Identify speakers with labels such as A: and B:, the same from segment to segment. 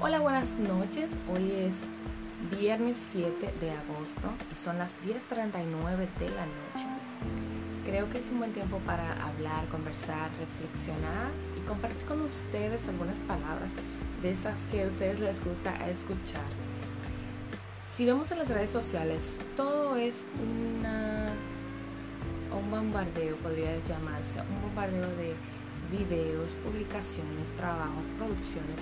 A: Hola, buenas noches. Hoy es viernes 7 de agosto y son las 10.39 de la noche. Creo que es un buen tiempo para hablar, conversar, reflexionar y compartir con ustedes algunas palabras de esas que a ustedes les gusta escuchar. Si vemos en las redes sociales, todo es una, un bombardeo, podría llamarse, un bombardeo de videos, publicaciones, trabajos, producciones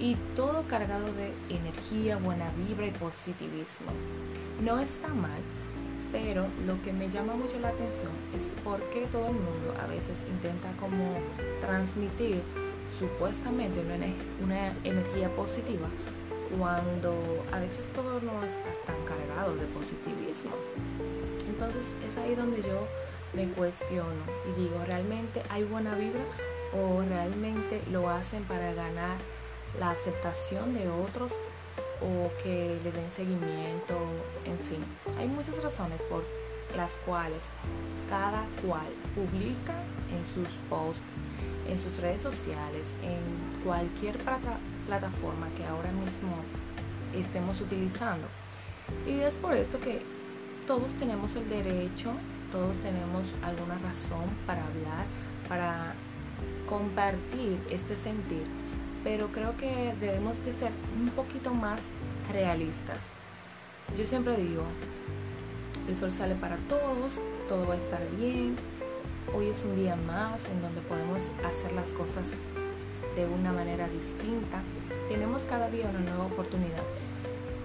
A: y todo cargado de energía, buena vibra y positivismo. No está mal, pero lo que me llama mucho la atención es por qué todo el mundo a veces intenta como transmitir supuestamente una, una energía positiva cuando a veces todo no está tan cargado de positivismo. Entonces es ahí donde yo me cuestiono y digo, ¿realmente hay buena vibra o realmente lo hacen para ganar la aceptación de otros o que le den seguimiento? En fin, hay muchas razones por las cuales cada cual publica en sus posts, en sus redes sociales, en cualquier plataforma que ahora mismo estemos utilizando. Y es por esto que todos tenemos el derecho todos tenemos alguna razón para hablar, para compartir este sentir, pero creo que debemos de ser un poquito más realistas. Yo siempre digo, el sol sale para todos, todo va a estar bien, hoy es un día más en donde podemos hacer las cosas de una manera distinta, tenemos cada día una nueva oportunidad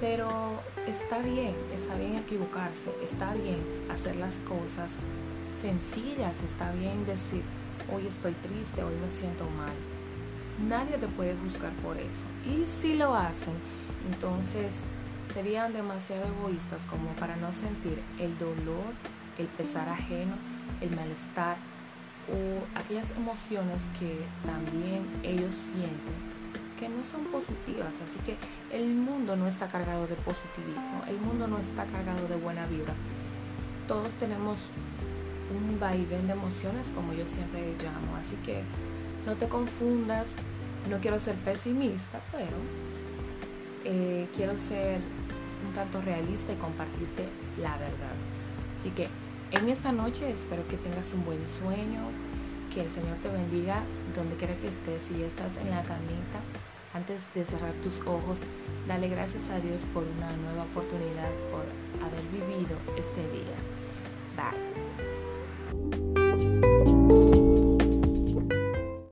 A: pero está bien, está bien equivocarse, está bien hacer las cosas sencillas, está bien decir, hoy estoy triste, hoy me siento mal. Nadie te puede juzgar por eso. Y si lo hacen, entonces serían demasiado egoístas como para no sentir el dolor, el pesar ajeno, el malestar o aquellas emociones que también ellos sienten que no son positivas. Así que el mundo no está cargado de positivismo, el mundo no está cargado de buena vibra. Todos tenemos un vaivén de emociones, como yo siempre llamo. Así que no te confundas, no quiero ser pesimista, pero eh, quiero ser un tanto realista y compartirte la verdad. Así que en esta noche espero que tengas un buen sueño, que el Señor te bendiga donde quiera que estés. Si estás en la camita, antes de cerrar tus ojos, dale gracias a Dios por una nueva oportunidad, por haber vivido este día.